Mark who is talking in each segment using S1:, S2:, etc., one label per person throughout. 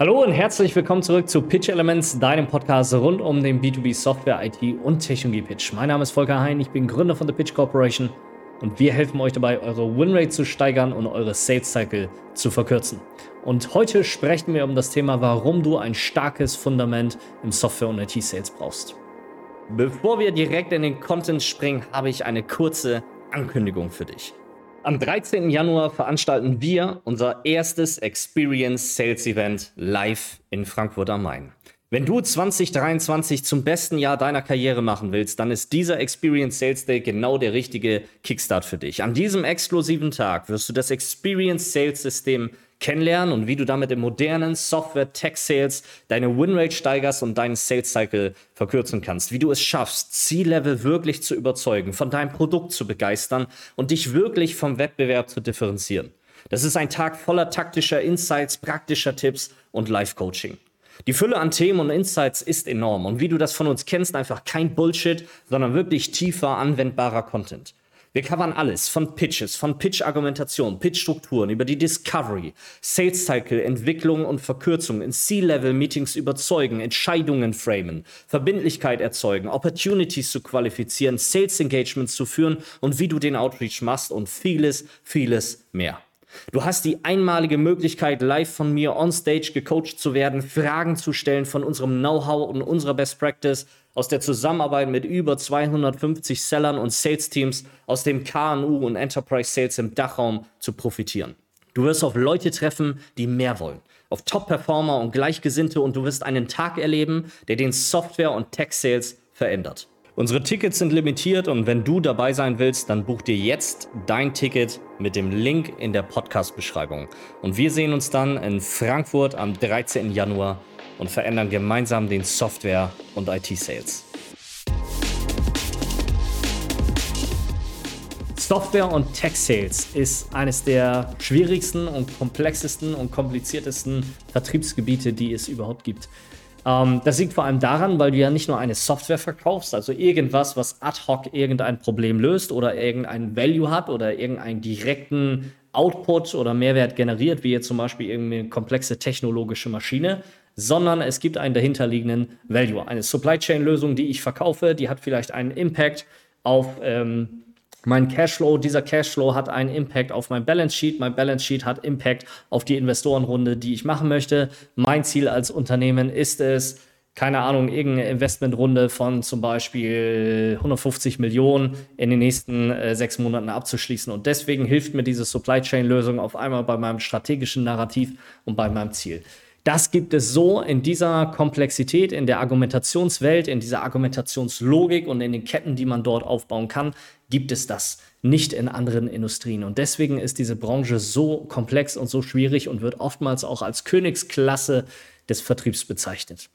S1: Hallo und herzlich willkommen zurück zu Pitch Elements, deinem Podcast rund um den B2B Software, IT und Technologie Pitch. Mein Name ist Volker Hein, ich bin Gründer von The Pitch Corporation und wir helfen euch dabei, eure Winrate zu steigern und eure Sales Cycle zu verkürzen. Und heute sprechen wir um das Thema, warum du ein starkes Fundament im Software- und IT-Sales brauchst. Bevor wir direkt in den Content springen, habe ich eine kurze Ankündigung für dich. Am 13. Januar veranstalten wir unser erstes Experience Sales Event live in Frankfurt am Main. Wenn du 2023 zum besten Jahr deiner Karriere machen willst, dann ist dieser Experience Sales Day genau der richtige Kickstart für dich. An diesem exklusiven Tag wirst du das Experience Sales System kennenlernen und wie du damit im modernen Software Tech Sales deine Winrate steigerst und deinen Sales Cycle verkürzen kannst. Wie du es schaffst, C-Level wirklich zu überzeugen, von deinem Produkt zu begeistern und dich wirklich vom Wettbewerb zu differenzieren. Das ist ein Tag voller taktischer Insights, praktischer Tipps und Live-Coaching. Die Fülle an Themen und Insights ist enorm und wie du das von uns kennst, einfach kein Bullshit, sondern wirklich tiefer anwendbarer Content. Wir covern alles, von Pitches, von Pitch-Argumentation, Pitch-Strukturen, über die Discovery, Sales Cycle, Entwicklung und Verkürzung, in C-Level-Meetings überzeugen, Entscheidungen framen, Verbindlichkeit erzeugen, Opportunities zu qualifizieren, Sales Engagements zu führen und wie du den Outreach machst und vieles, vieles mehr. Du hast die einmalige Möglichkeit, live von mir on stage gecoacht zu werden, Fragen zu stellen von unserem Know-how und unserer Best Practice, aus der Zusammenarbeit mit über 250 Sellern und Sales-Teams aus dem KNU und Enterprise Sales im Dachraum zu profitieren. Du wirst auf Leute treffen, die mehr wollen, auf Top-Performer und Gleichgesinnte und du wirst einen Tag erleben, der den Software- und Tech-Sales verändert. Unsere Tickets sind limitiert und wenn du dabei sein willst, dann buch dir jetzt dein Ticket mit dem Link in der Podcast-Beschreibung. Und wir sehen uns dann in Frankfurt am 13. Januar und verändern gemeinsam den Software- und IT-Sales. Software- und Tech-Sales ist eines der schwierigsten und komplexesten und kompliziertesten Vertriebsgebiete, die es überhaupt gibt. Ähm, das liegt vor allem daran, weil du ja nicht nur eine Software verkaufst, also irgendwas, was ad hoc irgendein Problem löst oder irgendein Value hat oder irgendeinen direkten Output oder Mehrwert generiert, wie jetzt zum Beispiel irgendeine komplexe technologische Maschine, sondern es gibt einen dahinterliegenden Value. Eine Supply Chain Lösung, die ich verkaufe, die hat vielleicht einen Impact auf ähm, mein Cashflow, dieser Cashflow hat einen Impact auf mein Balance Sheet. Mein Balance Sheet hat Impact auf die Investorenrunde, die ich machen möchte. Mein Ziel als Unternehmen ist es, keine Ahnung, irgendeine Investmentrunde von zum Beispiel 150 Millionen in den nächsten äh, sechs Monaten abzuschließen. Und deswegen hilft mir diese Supply Chain Lösung auf einmal bei meinem strategischen Narrativ und bei meinem Ziel. Das gibt es so in dieser Komplexität, in der Argumentationswelt, in dieser Argumentationslogik und in den Ketten, die man dort aufbauen kann, gibt es das nicht in anderen Industrien. Und deswegen ist diese Branche so komplex und so schwierig und wird oftmals auch als Königsklasse des Vertriebs bezeichnet.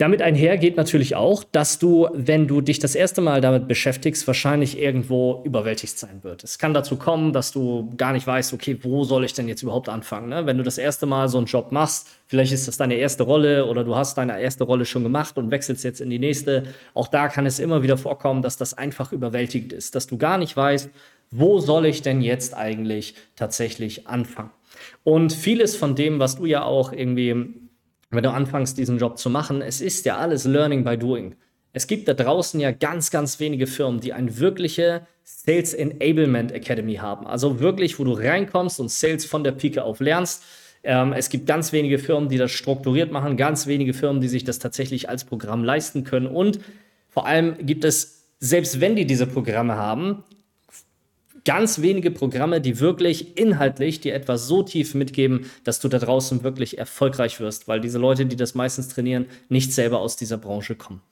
S1: Damit einher geht natürlich auch, dass du, wenn du dich das erste Mal damit beschäftigst, wahrscheinlich irgendwo überwältigt sein wird. Es kann dazu kommen, dass du gar nicht weißt, okay, wo soll ich denn jetzt überhaupt anfangen? Ne? Wenn du das erste Mal so einen Job machst, vielleicht ist das deine erste Rolle oder du hast deine erste Rolle schon gemacht und wechselst jetzt in die nächste. Auch da kann es immer wieder vorkommen, dass das einfach überwältigend ist, dass du gar nicht weißt, wo soll ich denn jetzt eigentlich tatsächlich anfangen? Und vieles von dem, was du ja auch irgendwie wenn du anfängst, diesen Job zu machen, es ist ja alles Learning by Doing. Es gibt da draußen ja ganz, ganz wenige Firmen, die eine wirkliche Sales Enablement Academy haben. Also wirklich, wo du reinkommst und Sales von der Pike auf lernst. Ähm, es gibt ganz wenige Firmen, die das strukturiert machen, ganz wenige Firmen, die sich das tatsächlich als Programm leisten können. Und vor allem gibt es, selbst wenn die diese Programme haben, ganz wenige Programme, die wirklich inhaltlich dir etwas so tief mitgeben, dass du da draußen wirklich erfolgreich wirst, weil diese Leute, die das meistens trainieren, nicht selber aus dieser Branche kommen.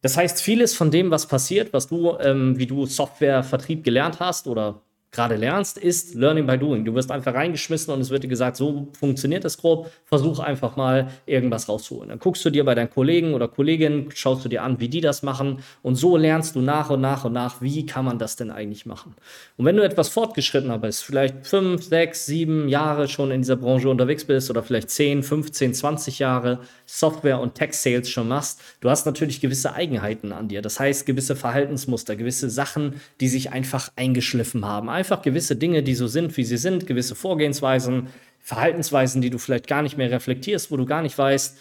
S1: Das heißt, vieles von dem, was passiert, was du, ähm, wie du Softwarevertrieb gelernt hast oder gerade lernst, ist Learning by Doing. Du wirst einfach reingeschmissen und es wird dir gesagt, so funktioniert das grob, versuch einfach mal irgendwas rauszuholen. Dann guckst du dir bei deinen Kollegen oder Kolleginnen, schaust du dir an, wie die das machen und so lernst du nach und nach und nach, wie kann man das denn eigentlich machen. Und wenn du etwas fortgeschrittener bist, vielleicht fünf, sechs, sieben Jahre schon in dieser Branche unterwegs bist oder vielleicht zehn, 15, 20 Jahre Software und Tech Sales schon machst, du hast natürlich gewisse Eigenheiten an dir. Das heißt, gewisse Verhaltensmuster, gewisse Sachen, die sich einfach eingeschliffen haben einfach gewisse Dinge, die so sind, wie sie sind, gewisse Vorgehensweisen, Verhaltensweisen, die du vielleicht gar nicht mehr reflektierst, wo du gar nicht weißt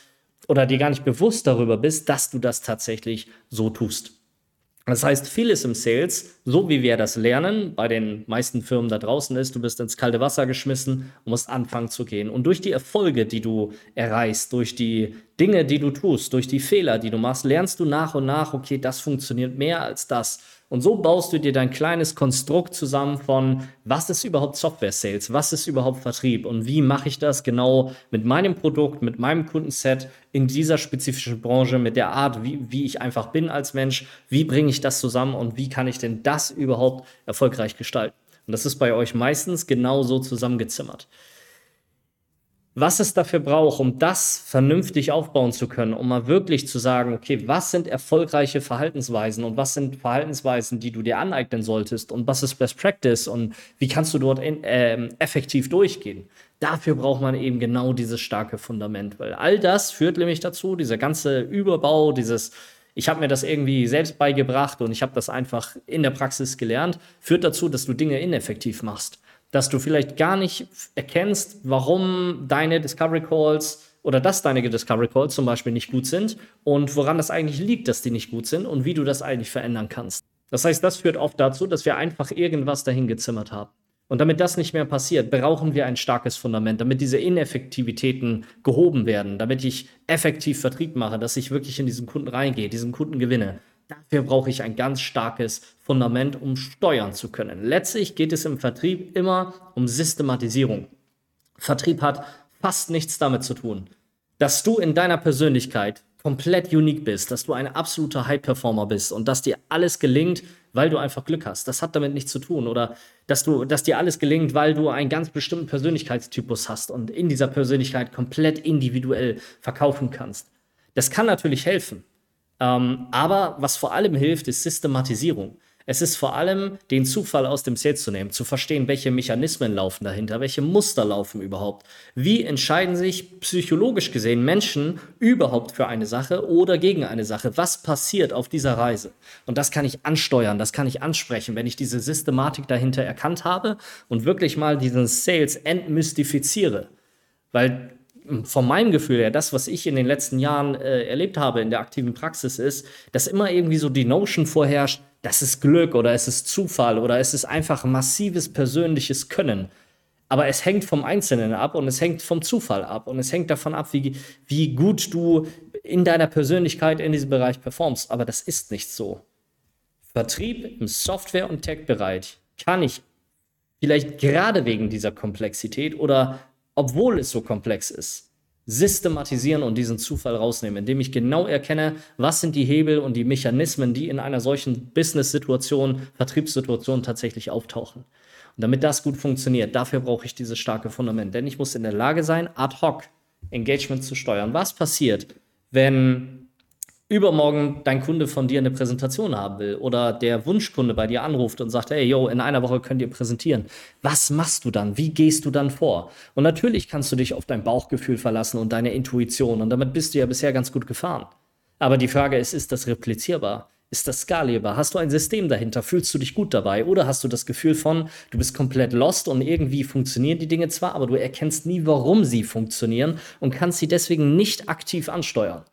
S1: oder dir gar nicht bewusst darüber bist, dass du das tatsächlich so tust. Das heißt, vieles im Sales, so wie wir das lernen, bei den meisten Firmen da draußen ist, du bist ins kalte Wasser geschmissen und musst anfangen zu gehen. Und durch die Erfolge, die du erreichst, durch die Dinge, die du tust, durch die Fehler, die du machst, lernst du nach und nach, okay, das funktioniert mehr als das. Und so baust du dir dein kleines Konstrukt zusammen von, was ist überhaupt Software Sales, was ist überhaupt Vertrieb? Und wie mache ich das genau mit meinem Produkt, mit meinem Kundenset in dieser spezifischen Branche, mit der Art, wie, wie ich einfach bin als Mensch, wie bringe ich das zusammen und wie kann ich denn das überhaupt erfolgreich gestalten. Und das ist bei euch meistens genau so zusammengezimmert was es dafür braucht, um das vernünftig aufbauen zu können, um mal wirklich zu sagen, okay, was sind erfolgreiche Verhaltensweisen und was sind Verhaltensweisen, die du dir aneignen solltest und was ist Best Practice und wie kannst du dort in, äh, effektiv durchgehen. Dafür braucht man eben genau dieses starke Fundament, weil all das führt nämlich dazu, dieser ganze Überbau, dieses ich habe mir das irgendwie selbst beigebracht und ich habe das einfach in der Praxis gelernt, führt dazu, dass du Dinge ineffektiv machst dass du vielleicht gar nicht erkennst, warum deine Discovery Calls oder dass deine Discovery Calls zum Beispiel nicht gut sind und woran das eigentlich liegt, dass die nicht gut sind und wie du das eigentlich verändern kannst. Das heißt, das führt oft dazu, dass wir einfach irgendwas dahin gezimmert haben. Und damit das nicht mehr passiert, brauchen wir ein starkes Fundament, damit diese Ineffektivitäten gehoben werden, damit ich effektiv Vertrieb mache, dass ich wirklich in diesen Kunden reingehe, diesen Kunden gewinne. Dafür brauche ich ein ganz starkes Fundament, um steuern zu können. Letztlich geht es im Vertrieb immer um Systematisierung. Vertrieb hat fast nichts damit zu tun, dass du in deiner Persönlichkeit komplett unique bist, dass du ein absoluter High-Performer bist und dass dir alles gelingt, weil du einfach Glück hast. Das hat damit nichts zu tun. Oder dass, du, dass dir alles gelingt, weil du einen ganz bestimmten Persönlichkeitstypus hast und in dieser Persönlichkeit komplett individuell verkaufen kannst. Das kann natürlich helfen. Ähm, aber was vor allem hilft, ist Systematisierung. Es ist vor allem, den Zufall aus dem Sales zu nehmen, zu verstehen, welche Mechanismen laufen dahinter, welche Muster laufen überhaupt. Wie entscheiden sich psychologisch gesehen Menschen überhaupt für eine Sache oder gegen eine Sache? Was passiert auf dieser Reise? Und das kann ich ansteuern, das kann ich ansprechen, wenn ich diese Systematik dahinter erkannt habe und wirklich mal diesen Sales entmystifiziere. Weil von meinem Gefühl her, das, was ich in den letzten Jahren äh, erlebt habe in der aktiven Praxis, ist, dass immer irgendwie so die Notion vorherrscht, das ist Glück oder es ist Zufall oder es ist einfach massives persönliches Können. Aber es hängt vom Einzelnen ab und es hängt vom Zufall ab und es hängt davon ab, wie, wie gut du in deiner Persönlichkeit in diesem Bereich performst. Aber das ist nicht so. Vertrieb im Software- und Tech-Bereich kann ich vielleicht gerade wegen dieser Komplexität oder obwohl es so komplex ist, systematisieren und diesen Zufall rausnehmen, indem ich genau erkenne, was sind die Hebel und die Mechanismen, die in einer solchen Business-Situation, Vertriebssituation tatsächlich auftauchen. Und damit das gut funktioniert, dafür brauche ich dieses starke Fundament, denn ich muss in der Lage sein, ad hoc Engagement zu steuern. Was passiert, wenn übermorgen dein Kunde von dir eine Präsentation haben will oder der Wunschkunde bei dir anruft und sagt, hey, yo, in einer Woche könnt ihr präsentieren. Was machst du dann? Wie gehst du dann vor? Und natürlich kannst du dich auf dein Bauchgefühl verlassen und deine Intuition und damit bist du ja bisher ganz gut gefahren. Aber die Frage ist, ist das replizierbar? Ist das skalierbar? Hast du ein System dahinter? Fühlst du dich gut dabei? Oder hast du das Gefühl von, du bist komplett lost und irgendwie funktionieren die Dinge zwar, aber du erkennst nie, warum sie funktionieren und kannst sie deswegen nicht aktiv ansteuern?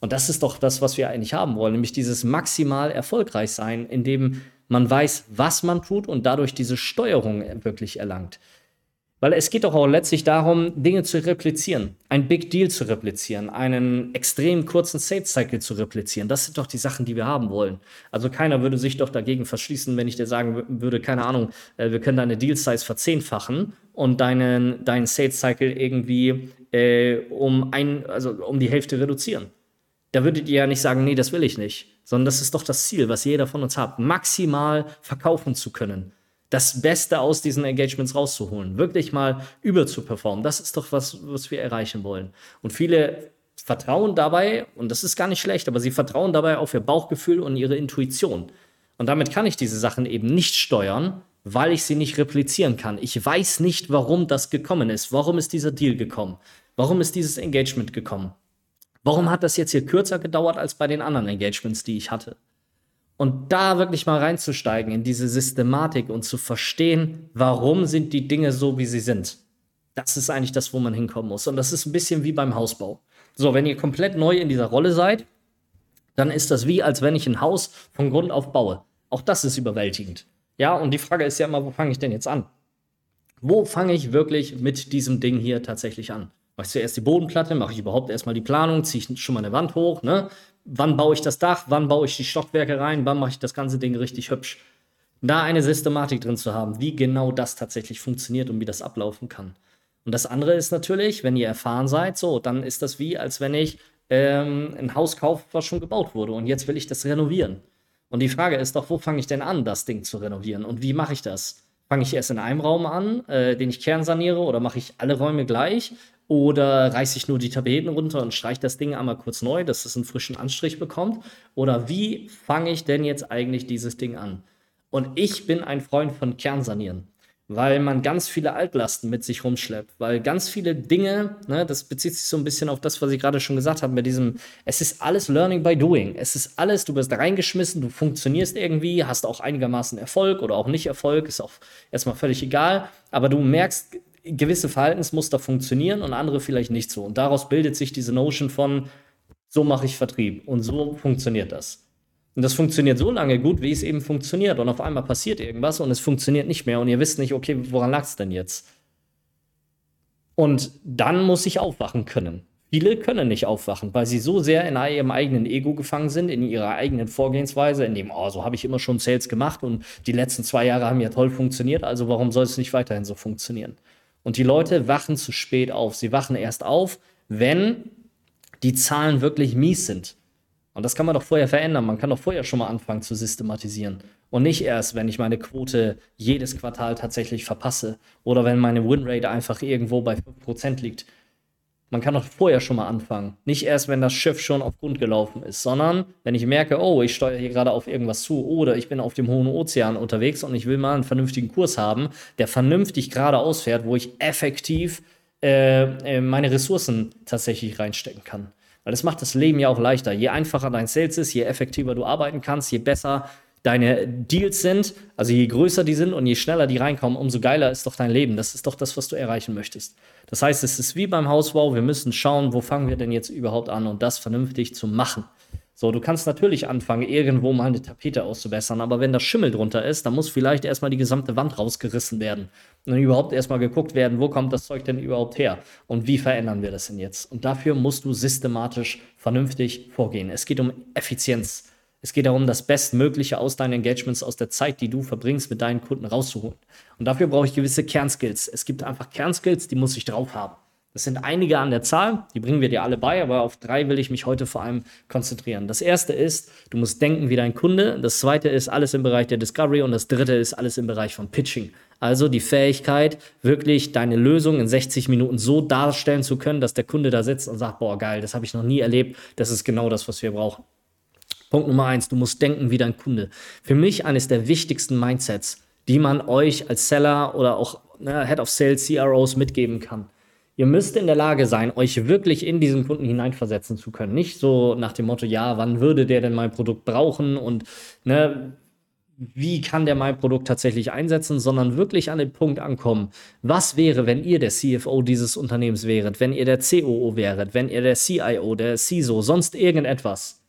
S1: Und das ist doch das, was wir eigentlich haben wollen, nämlich dieses maximal erfolgreich sein, indem man weiß, was man tut und dadurch diese Steuerung wirklich erlangt. Weil es geht doch auch letztlich darum, Dinge zu replizieren, ein Big Deal zu replizieren, einen extrem kurzen Sales Cycle zu replizieren. Das sind doch die Sachen, die wir haben wollen. Also keiner würde sich doch dagegen verschließen, wenn ich dir sagen würde, keine Ahnung, äh, wir können deine Deal Size verzehnfachen und deinen, deinen Sales Cycle irgendwie äh, um ein, also um die Hälfte reduzieren da würdet ihr ja nicht sagen, nee, das will ich nicht, sondern das ist doch das Ziel, was jeder von uns hat, maximal verkaufen zu können, das Beste aus diesen Engagements rauszuholen, wirklich mal überzuperformen. Das ist doch was, was wir erreichen wollen. Und viele vertrauen dabei, und das ist gar nicht schlecht, aber sie vertrauen dabei auf ihr Bauchgefühl und ihre Intuition. Und damit kann ich diese Sachen eben nicht steuern, weil ich sie nicht replizieren kann. Ich weiß nicht, warum das gekommen ist. Warum ist dieser Deal gekommen? Warum ist dieses Engagement gekommen? Warum hat das jetzt hier kürzer gedauert als bei den anderen Engagements, die ich hatte? Und da wirklich mal reinzusteigen in diese Systematik und zu verstehen, warum sind die Dinge so, wie sie sind. Das ist eigentlich das, wo man hinkommen muss. Und das ist ein bisschen wie beim Hausbau. So, wenn ihr komplett neu in dieser Rolle seid, dann ist das wie, als wenn ich ein Haus von Grund auf baue. Auch das ist überwältigend. Ja, und die Frage ist ja immer, wo fange ich denn jetzt an? Wo fange ich wirklich mit diesem Ding hier tatsächlich an? Mache ich zuerst die Bodenplatte, mache ich überhaupt erstmal die Planung, ziehe ich schon mal eine Wand hoch, ne? Wann baue ich das Dach, wann baue ich die Stockwerke rein, wann mache ich das ganze Ding richtig hübsch? Da eine Systematik drin zu haben, wie genau das tatsächlich funktioniert und wie das ablaufen kann. Und das andere ist natürlich, wenn ihr erfahren seid, so, dann ist das wie, als wenn ich ähm, ein Haus kaufe, was schon gebaut wurde und jetzt will ich das renovieren. Und die Frage ist doch, wo fange ich denn an, das Ding zu renovieren und wie mache ich das? Fange ich erst in einem Raum an, äh, den ich kernsaniere, oder mache ich alle Räume gleich? Oder reiße ich nur die Tapeten runter und streiche das Ding einmal kurz neu, dass es einen frischen Anstrich bekommt? Oder wie fange ich denn jetzt eigentlich dieses Ding an? Und ich bin ein Freund von Kernsanieren weil man ganz viele Altlasten mit sich rumschleppt, weil ganz viele Dinge, ne, das bezieht sich so ein bisschen auf das, was ich gerade schon gesagt habe, mit diesem, es ist alles Learning by Doing. Es ist alles, du wirst reingeschmissen, du funktionierst irgendwie, hast auch einigermaßen Erfolg oder auch nicht Erfolg, ist auch erstmal völlig egal, aber du merkst, gewisse Verhaltensmuster funktionieren und andere vielleicht nicht so. Und daraus bildet sich diese Notion von, so mache ich Vertrieb und so funktioniert das. Und das funktioniert so lange gut, wie es eben funktioniert. Und auf einmal passiert irgendwas und es funktioniert nicht mehr. Und ihr wisst nicht, okay, woran lag es denn jetzt? Und dann muss ich aufwachen können. Viele können nicht aufwachen, weil sie so sehr in ihrem eigenen Ego gefangen sind, in ihrer eigenen Vorgehensweise, in dem, oh, so habe ich immer schon Sales gemacht und die letzten zwei Jahre haben ja toll funktioniert, also warum soll es nicht weiterhin so funktionieren? Und die Leute wachen zu spät auf. Sie wachen erst auf, wenn die Zahlen wirklich mies sind. Und das kann man doch vorher verändern. Man kann doch vorher schon mal anfangen zu systematisieren. Und nicht erst, wenn ich meine Quote jedes Quartal tatsächlich verpasse oder wenn meine Winrate einfach irgendwo bei 5% liegt. Man kann doch vorher schon mal anfangen. Nicht erst, wenn das Schiff schon auf Grund gelaufen ist, sondern wenn ich merke, oh, ich steuere hier gerade auf irgendwas zu oder ich bin auf dem hohen Ozean unterwegs und ich will mal einen vernünftigen Kurs haben, der vernünftig geradeaus fährt, wo ich effektiv äh, äh meine Ressourcen tatsächlich reinstecken kann. Weil das macht das Leben ja auch leichter. Je einfacher dein Sales ist, je effektiver du arbeiten kannst, je besser deine Deals sind, also je größer die sind und je schneller die reinkommen, umso geiler ist doch dein Leben. Das ist doch das, was du erreichen möchtest. Das heißt, es ist wie beim Hausbau, wir müssen schauen, wo fangen wir denn jetzt überhaupt an und das vernünftig zu machen. So, du kannst natürlich anfangen, irgendwo mal eine Tapete auszubessern, aber wenn da Schimmel drunter ist, dann muss vielleicht erstmal die gesamte Wand rausgerissen werden. Und dann überhaupt erstmal geguckt werden, wo kommt das Zeug denn überhaupt her und wie verändern wir das denn jetzt? Und dafür musst du systematisch vernünftig vorgehen. Es geht um Effizienz. Es geht darum, das Bestmögliche aus deinen Engagements, aus der Zeit, die du verbringst, mit deinen Kunden rauszuholen. Und dafür brauche ich gewisse Kernskills. Es gibt einfach Kernskills, die muss ich drauf haben. Das sind einige an der Zahl, die bringen wir dir alle bei, aber auf drei will ich mich heute vor allem konzentrieren. Das erste ist, du musst denken wie dein Kunde. Das zweite ist alles im Bereich der Discovery und das dritte ist alles im Bereich von Pitching. Also die Fähigkeit, wirklich deine Lösung in 60 Minuten so darstellen zu können, dass der Kunde da sitzt und sagt, boah, geil, das habe ich noch nie erlebt. Das ist genau das, was wir brauchen. Punkt Nummer eins, du musst denken wie dein Kunde. Für mich eines der wichtigsten Mindsets, die man euch als Seller oder auch ne, Head of Sales, CROs mitgeben kann. Ihr müsst in der Lage sein, euch wirklich in diesen Kunden hineinversetzen zu können. Nicht so nach dem Motto, ja, wann würde der denn mein Produkt brauchen und ne, wie kann der mein Produkt tatsächlich einsetzen, sondern wirklich an den Punkt ankommen. Was wäre, wenn ihr der CFO dieses Unternehmens wäret, wenn ihr der COO wäret, wenn ihr der CIO, der CISO, sonst irgendetwas,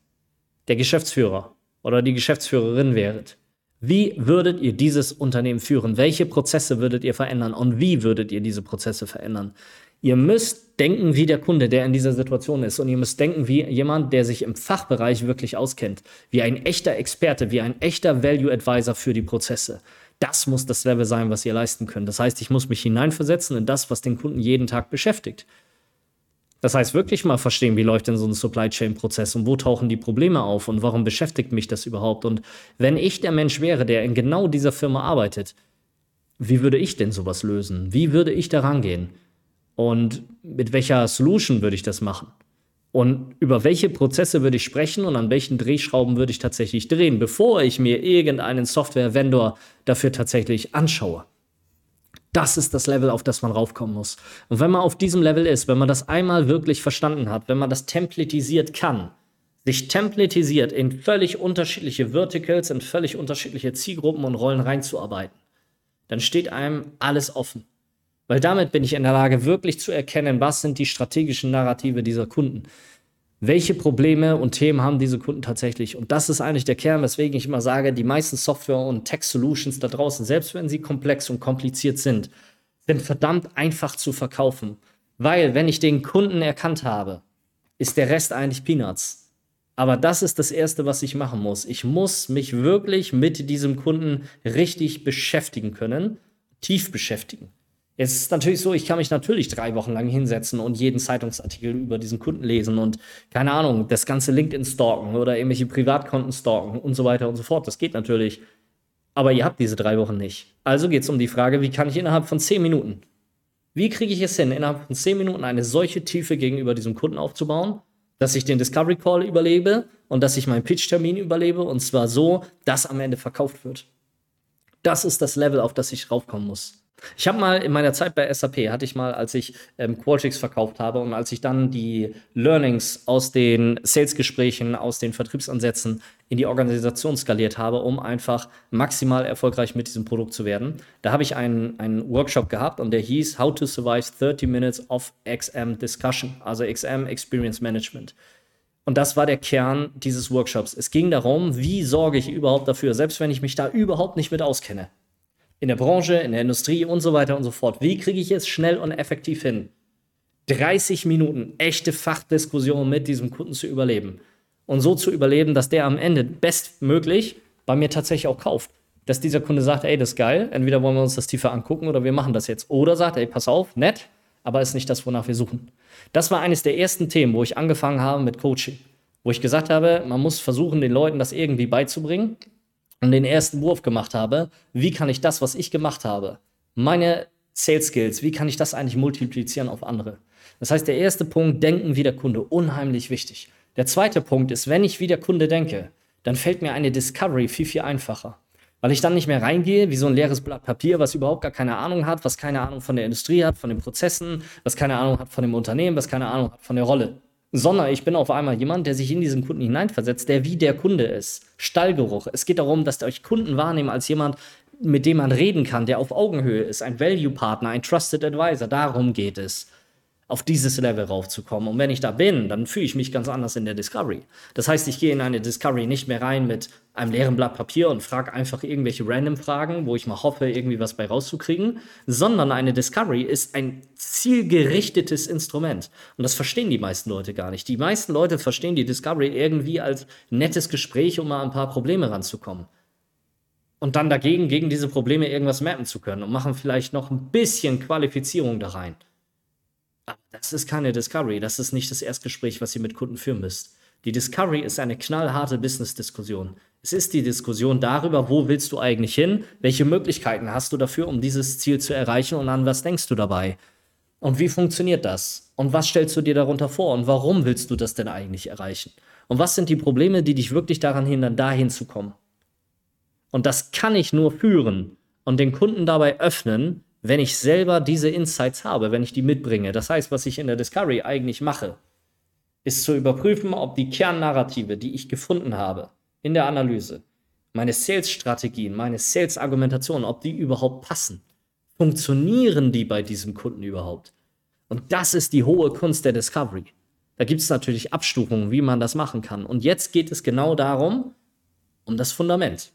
S1: der Geschäftsführer oder die Geschäftsführerin wäret? Wie würdet ihr dieses Unternehmen führen? Welche Prozesse würdet ihr verändern und wie würdet ihr diese Prozesse verändern? Ihr müsst denken wie der Kunde, der in dieser Situation ist. Und ihr müsst denken wie jemand, der sich im Fachbereich wirklich auskennt. Wie ein echter Experte, wie ein echter Value Advisor für die Prozesse. Das muss das Level sein, was ihr leisten könnt. Das heißt, ich muss mich hineinversetzen in das, was den Kunden jeden Tag beschäftigt. Das heißt, wirklich mal verstehen, wie läuft denn so ein Supply Chain Prozess und wo tauchen die Probleme auf und warum beschäftigt mich das überhaupt? Und wenn ich der Mensch wäre, der in genau dieser Firma arbeitet, wie würde ich denn sowas lösen? Wie würde ich da rangehen? Und mit welcher Solution würde ich das machen? Und über welche Prozesse würde ich sprechen und an welchen Drehschrauben würde ich tatsächlich drehen, bevor ich mir irgendeinen Software-Vendor dafür tatsächlich anschaue? Das ist das Level, auf das man raufkommen muss. Und wenn man auf diesem Level ist, wenn man das einmal wirklich verstanden hat, wenn man das templatisiert kann, sich templatisiert in völlig unterschiedliche Verticals, in völlig unterschiedliche Zielgruppen und Rollen reinzuarbeiten, dann steht einem alles offen. Weil damit bin ich in der Lage, wirklich zu erkennen, was sind die strategischen Narrative dieser Kunden. Welche Probleme und Themen haben diese Kunden tatsächlich? Und das ist eigentlich der Kern, weswegen ich immer sage, die meisten Software- und Tech-Solutions da draußen, selbst wenn sie komplex und kompliziert sind, sind verdammt einfach zu verkaufen. Weil, wenn ich den Kunden erkannt habe, ist der Rest eigentlich Peanuts. Aber das ist das Erste, was ich machen muss. Ich muss mich wirklich mit diesem Kunden richtig beschäftigen können, tief beschäftigen. Jetzt ist es natürlich so, ich kann mich natürlich drei Wochen lang hinsetzen und jeden Zeitungsartikel über diesen Kunden lesen und keine Ahnung, das ganze LinkedIn stalken oder irgendwelche Privatkonten stalken und so weiter und so fort. Das geht natürlich. Aber ihr habt diese drei Wochen nicht. Also geht es um die Frage, wie kann ich innerhalb von zehn Minuten, wie kriege ich es hin, innerhalb von zehn Minuten eine solche Tiefe gegenüber diesem Kunden aufzubauen, dass ich den Discovery Call überlebe und dass ich meinen Pitch-Termin überlebe und zwar so, dass am Ende verkauft wird. Das ist das Level, auf das ich raufkommen muss. Ich habe mal in meiner Zeit bei SAP, hatte ich mal, als ich ähm, Qualtrics verkauft habe und als ich dann die Learnings aus den Sales-Gesprächen, aus den Vertriebsansätzen in die Organisation skaliert habe, um einfach maximal erfolgreich mit diesem Produkt zu werden. Da habe ich einen, einen Workshop gehabt und der hieß How to Survive 30 Minutes of XM Discussion, also XM Experience Management. Und das war der Kern dieses Workshops. Es ging darum, wie sorge ich überhaupt dafür, selbst wenn ich mich da überhaupt nicht mit auskenne in der Branche, in der Industrie und so weiter und so fort. Wie kriege ich es schnell und effektiv hin, 30 Minuten echte Fachdiskussion mit diesem Kunden zu überleben und so zu überleben, dass der am Ende bestmöglich bei mir tatsächlich auch kauft. Dass dieser Kunde sagt, ey, das ist geil, entweder wollen wir uns das tiefer angucken oder wir machen das jetzt. Oder sagt, ey, pass auf, nett, aber ist nicht das, wonach wir suchen. Das war eines der ersten Themen, wo ich angefangen habe mit Coaching. Wo ich gesagt habe, man muss versuchen, den Leuten das irgendwie beizubringen und den ersten Wurf gemacht habe, wie kann ich das, was ich gemacht habe, meine Sales Skills, wie kann ich das eigentlich multiplizieren auf andere? Das heißt, der erste Punkt, denken wie der Kunde, unheimlich wichtig. Der zweite Punkt ist, wenn ich wie der Kunde denke, dann fällt mir eine Discovery viel, viel einfacher. Weil ich dann nicht mehr reingehe wie so ein leeres Blatt Papier, was überhaupt gar keine Ahnung hat, was keine Ahnung von der Industrie hat, von den Prozessen, was keine Ahnung hat von dem Unternehmen, was keine Ahnung hat von der Rolle sondern ich bin auf einmal jemand, der sich in diesen Kunden hineinversetzt, der wie der Kunde ist. Stallgeruch. Es geht darum, dass euch Kunden wahrnehmen als jemand, mit dem man reden kann, der auf Augenhöhe ist, ein Value-Partner, ein Trusted Advisor. Darum geht es auf dieses Level raufzukommen. Und wenn ich da bin, dann fühle ich mich ganz anders in der Discovery. Das heißt, ich gehe in eine Discovery nicht mehr rein mit einem leeren Blatt Papier und frage einfach irgendwelche random Fragen, wo ich mal hoffe, irgendwie was bei rauszukriegen, sondern eine Discovery ist ein zielgerichtetes Instrument. Und das verstehen die meisten Leute gar nicht. Die meisten Leute verstehen die Discovery irgendwie als nettes Gespräch, um mal ein paar Probleme ranzukommen. Und dann dagegen, gegen diese Probleme irgendwas mappen zu können und machen vielleicht noch ein bisschen Qualifizierung da rein. Das ist keine Discovery. Das ist nicht das Erstgespräch, was ihr mit Kunden führen müsst. Die Discovery ist eine knallharte Business-Diskussion. Es ist die Diskussion darüber, wo willst du eigentlich hin, welche Möglichkeiten hast du dafür, um dieses Ziel zu erreichen und an was denkst du dabei? Und wie funktioniert das? Und was stellst du dir darunter vor? Und warum willst du das denn eigentlich erreichen? Und was sind die Probleme, die dich wirklich daran hindern, dahin zu kommen? Und das kann ich nur führen und den Kunden dabei öffnen, wenn ich selber diese Insights habe, wenn ich die mitbringe. Das heißt, was ich in der Discovery eigentlich mache, ist zu überprüfen, ob die Kernnarrative, die ich gefunden habe in der Analyse, meine Sales-Strategien, meine Sales-Argumentationen, ob die überhaupt passen. Funktionieren die bei diesem Kunden überhaupt? Und das ist die hohe Kunst der Discovery. Da gibt es natürlich Abstufungen, wie man das machen kann. Und jetzt geht es genau darum, um das Fundament.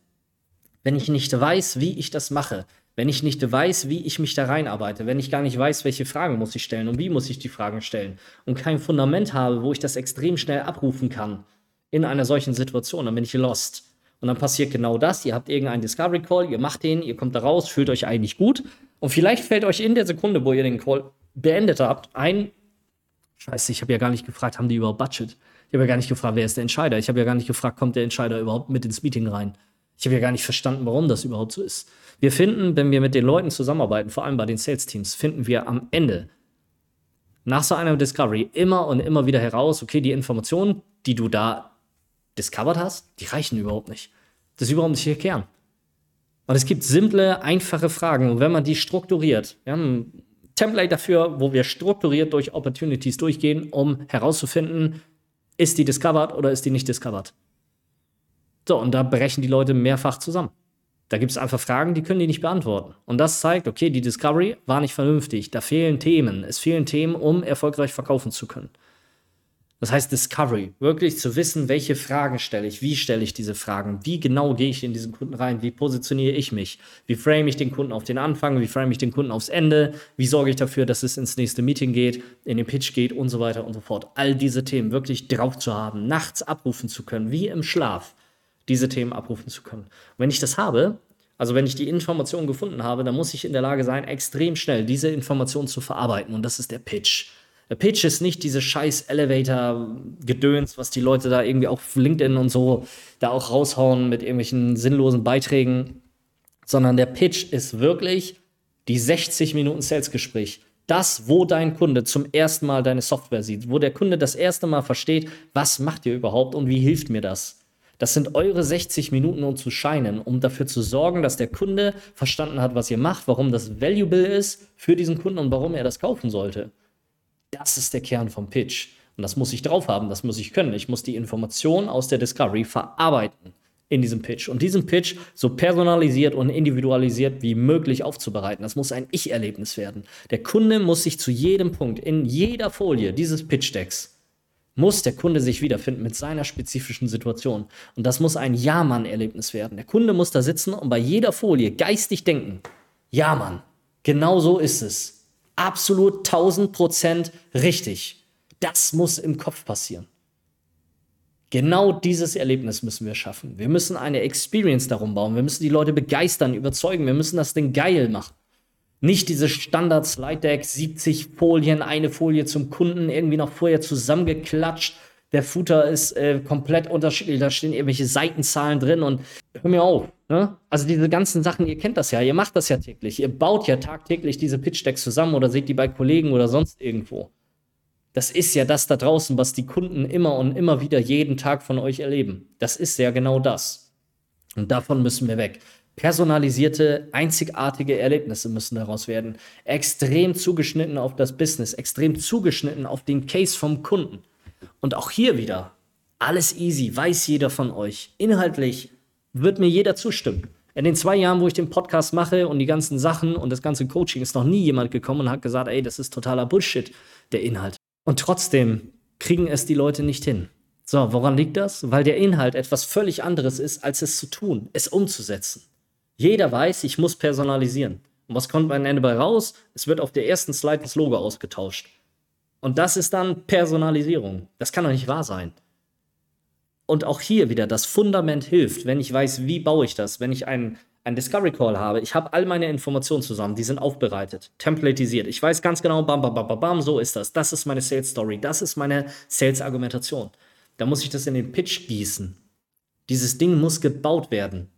S1: Wenn ich nicht weiß, wie ich das mache, wenn ich nicht weiß, wie ich mich da reinarbeite, wenn ich gar nicht weiß, welche Fragen muss ich stellen und wie muss ich die Fragen stellen und kein Fundament habe, wo ich das extrem schnell abrufen kann in einer solchen Situation, dann bin ich lost. Und dann passiert genau das. Ihr habt irgendeinen Discovery Call, ihr macht den, ihr kommt da raus, fühlt euch eigentlich gut. Und vielleicht fällt euch in der Sekunde, wo ihr den Call beendet habt, ein, Scheiße, ich habe ja gar nicht gefragt, haben die überhaupt Budget? Ich habe ja gar nicht gefragt, wer ist der Entscheider? Ich habe ja gar nicht gefragt, kommt der Entscheider überhaupt mit ins Meeting rein? Ich habe ja gar nicht verstanden, warum das überhaupt so ist. Wir finden, wenn wir mit den Leuten zusammenarbeiten, vor allem bei den Sales-Teams, finden wir am Ende nach so einer Discovery immer und immer wieder heraus, okay, die Informationen, die du da discovered hast, die reichen überhaupt nicht. Das ist überhaupt nicht der Kern. Und es gibt simple, einfache Fragen. Und wenn man die strukturiert, wir haben ein Template dafür, wo wir strukturiert durch Opportunities durchgehen, um herauszufinden, ist die discovered oder ist die nicht discovered. So, und da brechen die Leute mehrfach zusammen. Da gibt es einfach Fragen, die können die nicht beantworten. Und das zeigt, okay, die Discovery war nicht vernünftig. Da fehlen Themen. Es fehlen Themen, um erfolgreich verkaufen zu können. Das heißt Discovery, wirklich zu wissen, welche Fragen stelle ich, wie stelle ich diese Fragen, wie genau gehe ich in diesen Kunden rein, wie positioniere ich mich, wie frame ich den Kunden auf den Anfang, wie frame ich den Kunden aufs Ende, wie sorge ich dafür, dass es ins nächste Meeting geht, in den Pitch geht und so weiter und so fort. All diese Themen wirklich drauf zu haben, nachts abrufen zu können, wie im Schlaf, diese Themen abrufen zu können. Und wenn ich das habe, also wenn ich die Information gefunden habe, dann muss ich in der Lage sein, extrem schnell diese Information zu verarbeiten und das ist der Pitch. Der Pitch ist nicht diese scheiß Elevator-Gedöns, was die Leute da irgendwie auf LinkedIn und so da auch raushauen mit irgendwelchen sinnlosen Beiträgen, sondern der Pitch ist wirklich die 60 Minuten Sales-Gespräch. Das, wo dein Kunde zum ersten Mal deine Software sieht, wo der Kunde das erste Mal versteht, was macht ihr überhaupt und wie hilft mir das? Das sind eure 60 Minuten, um zu scheinen, um dafür zu sorgen, dass der Kunde verstanden hat, was ihr macht, warum das valuable ist für diesen Kunden und warum er das kaufen sollte. Das ist der Kern vom Pitch. Und das muss ich drauf haben, das muss ich können. Ich muss die Information aus der Discovery verarbeiten in diesem Pitch. Und diesen Pitch so personalisiert und individualisiert wie möglich aufzubereiten. Das muss ein Ich-Erlebnis werden. Der Kunde muss sich zu jedem Punkt, in jeder Folie dieses Pitch-Decks, muss der Kunde sich wiederfinden mit seiner spezifischen Situation. Und das muss ein Ja-Mann-Erlebnis werden. Der Kunde muss da sitzen und bei jeder Folie geistig denken. Ja, Mann, genau so ist es absolut 1000 Prozent richtig. Das muss im Kopf passieren. Genau dieses Erlebnis müssen wir schaffen. Wir müssen eine Experience darum bauen. Wir müssen die Leute begeistern, überzeugen. Wir müssen das Ding geil machen. Nicht diese Standard Slide Deck, 70 Folien, eine Folie zum Kunden, irgendwie noch vorher zusammengeklatscht. Der Footer ist äh, komplett unterschiedlich, da stehen irgendwelche Seitenzahlen drin und hör mir auf. Ne? Also diese ganzen Sachen, ihr kennt das ja, ihr macht das ja täglich, ihr baut ja tagtäglich diese Pitch-Decks zusammen oder seht die bei Kollegen oder sonst irgendwo. Das ist ja das da draußen, was die Kunden immer und immer wieder jeden Tag von euch erleben. Das ist ja genau das. Und davon müssen wir weg. Personalisierte, einzigartige Erlebnisse müssen daraus werden. Extrem zugeschnitten auf das Business, extrem zugeschnitten auf den Case vom Kunden. Und auch hier wieder, alles easy, weiß jeder von euch. Inhaltlich wird mir jeder zustimmen. In den zwei Jahren, wo ich den Podcast mache und die ganzen Sachen und das ganze Coaching, ist noch nie jemand gekommen und hat gesagt, ey, das ist totaler Bullshit, der Inhalt. Und trotzdem kriegen es die Leute nicht hin. So, woran liegt das? Weil der Inhalt etwas völlig anderes ist, als es zu tun, es umzusetzen. Jeder weiß, ich muss personalisieren. Und was kommt am Ende bei raus? Es wird auf der ersten Slide das Logo ausgetauscht. Und das ist dann Personalisierung. Das kann doch nicht wahr sein. Und auch hier wieder, das Fundament hilft, wenn ich weiß, wie baue ich das, wenn ich einen, einen Discovery Call habe. Ich habe all meine Informationen zusammen, die sind aufbereitet, templatisiert. Ich weiß ganz genau, bam, bam, bam, bam, bam, so ist das. Das ist meine Sales Story, das ist meine Sales Argumentation. Da muss ich das in den Pitch gießen. Dieses Ding muss gebaut werden.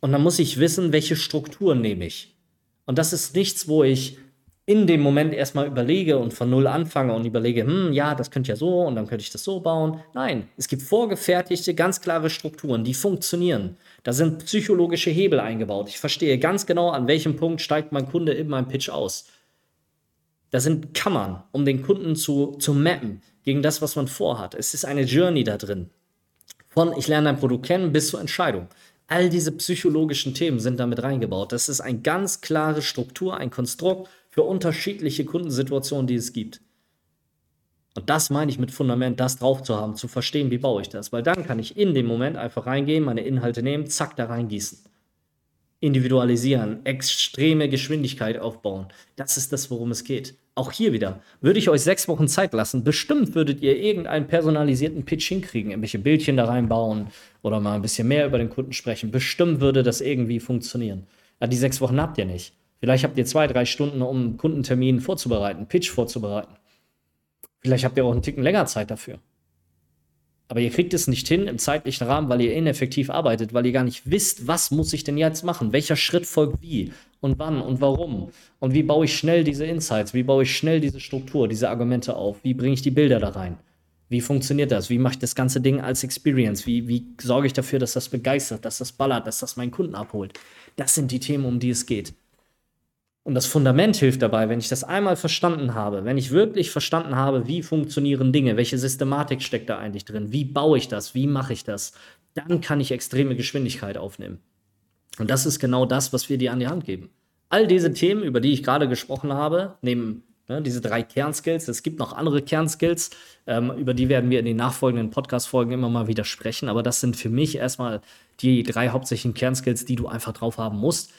S1: Und dann muss ich wissen, welche Strukturen nehme ich. Und das ist nichts, wo ich in dem Moment erstmal überlege und von Null anfange und überlege, hm, ja, das könnte ja so und dann könnte ich das so bauen. Nein, es gibt vorgefertigte, ganz klare Strukturen, die funktionieren. Da sind psychologische Hebel eingebaut. Ich verstehe ganz genau, an welchem Punkt steigt mein Kunde in meinem Pitch aus. Da sind Kammern, um den Kunden zu, zu mappen gegen das, was man vorhat. Es ist eine Journey da drin. Von ich lerne dein Produkt kennen bis zur Entscheidung. All diese psychologischen Themen sind damit reingebaut. Das ist eine ganz klare Struktur, ein Konstrukt für unterschiedliche Kundensituationen, die es gibt. Und das meine ich mit Fundament, das drauf zu haben, zu verstehen, wie baue ich das. Weil dann kann ich in dem Moment einfach reingehen, meine Inhalte nehmen, zack, da reingießen. Individualisieren, extreme Geschwindigkeit aufbauen. Das ist das, worum es geht. Auch hier wieder, würde ich euch sechs Wochen Zeit lassen, bestimmt würdet ihr irgendeinen personalisierten Pitch hinkriegen, irgendwelche Bildchen da reinbauen oder mal ein bisschen mehr über den Kunden sprechen. Bestimmt würde das irgendwie funktionieren. Ja, die sechs Wochen habt ihr nicht. Vielleicht habt ihr zwei, drei Stunden, um einen Kundentermin vorzubereiten, Pitch vorzubereiten. Vielleicht habt ihr auch einen Ticken länger Zeit dafür. Aber ihr kriegt es nicht hin im zeitlichen Rahmen, weil ihr ineffektiv arbeitet, weil ihr gar nicht wisst, was muss ich denn jetzt machen? Welcher Schritt folgt wie und wann und warum? Und wie baue ich schnell diese Insights? Wie baue ich schnell diese Struktur, diese Argumente auf? Wie bringe ich die Bilder da rein? Wie funktioniert das? Wie mache ich das ganze Ding als Experience? Wie, wie sorge ich dafür, dass das begeistert, dass das ballert, dass das meinen Kunden abholt? Das sind die Themen, um die es geht. Und das Fundament hilft dabei, wenn ich das einmal verstanden habe, wenn ich wirklich verstanden habe, wie funktionieren Dinge, welche Systematik steckt da eigentlich drin, wie baue ich das, wie mache ich das, dann kann ich extreme Geschwindigkeit aufnehmen. Und das ist genau das, was wir dir an die Hand geben. All diese Themen, über die ich gerade gesprochen habe, nehmen ne, diese drei Kernskills. Es gibt noch andere Kernskills, ähm, über die werden wir in den nachfolgenden Podcast-Folgen immer mal wieder sprechen. Aber das sind für mich erstmal die drei hauptsächlichen Kernskills, die du einfach drauf haben musst.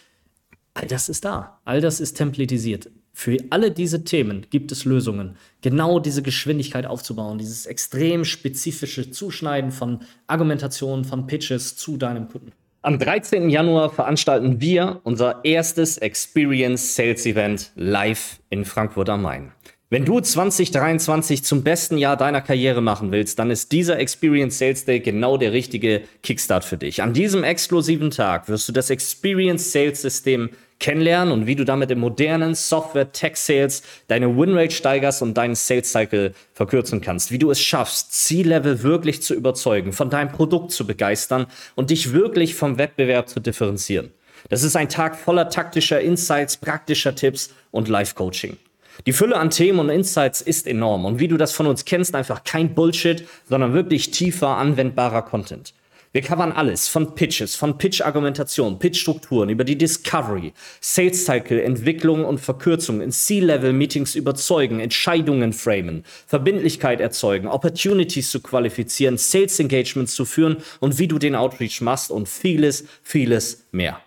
S1: All das ist da. All das ist templatisiert. Für alle diese Themen gibt es Lösungen. Genau diese Geschwindigkeit aufzubauen, dieses extrem spezifische Zuschneiden von Argumentationen, von Pitches zu deinem Kunden. Am 13. Januar veranstalten wir unser erstes Experience Sales Event live in Frankfurt am Main. Wenn du 2023 zum besten Jahr deiner Karriere machen willst, dann ist dieser Experience Sales Day genau der richtige Kickstart für dich. An diesem exklusiven Tag wirst du das Experience Sales System kennenlernen und wie du damit im modernen Software Tech Sales deine Winrate steigerst und deinen Sales Cycle verkürzen kannst. Wie du es schaffst, C-Level wirklich zu überzeugen, von deinem Produkt zu begeistern und dich wirklich vom Wettbewerb zu differenzieren. Das ist ein Tag voller taktischer Insights, praktischer Tipps und Live-Coaching. Die Fülle an Themen und Insights ist enorm und wie du das von uns kennst, einfach kein Bullshit, sondern wirklich tiefer anwendbarer Content. Wir covern alles von Pitches, von Pitch-Argumentation, Pitch-Strukturen, über die Discovery, Sales-Cycle, Entwicklung und Verkürzung, in C-Level-Meetings überzeugen, Entscheidungen framen, Verbindlichkeit erzeugen, Opportunities zu qualifizieren, Sales-Engagements zu führen und wie du den Outreach machst und vieles, vieles mehr.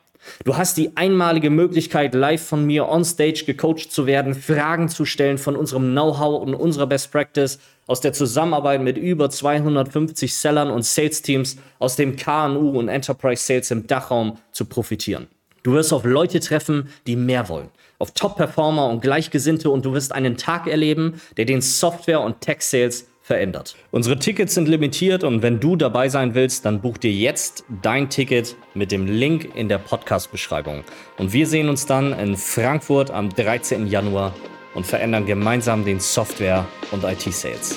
S1: Du hast die einmalige Möglichkeit, live von mir on stage gecoacht zu werden, Fragen zu stellen von unserem Know-how und unserer Best Practice, aus der Zusammenarbeit mit über 250 Sellern und Sales-Teams aus dem KNU und Enterprise Sales im Dachraum zu profitieren. Du wirst auf Leute treffen, die mehr wollen, auf Top-Performer und Gleichgesinnte und du wirst einen Tag erleben, der den Software- und Tech-Sales verändert. Unsere Tickets sind limitiert und wenn du dabei sein willst, dann buch dir jetzt dein Ticket mit dem Link in der Podcast-Beschreibung. Und wir sehen uns dann in Frankfurt am 13. Januar und verändern gemeinsam den Software- und IT-Sales.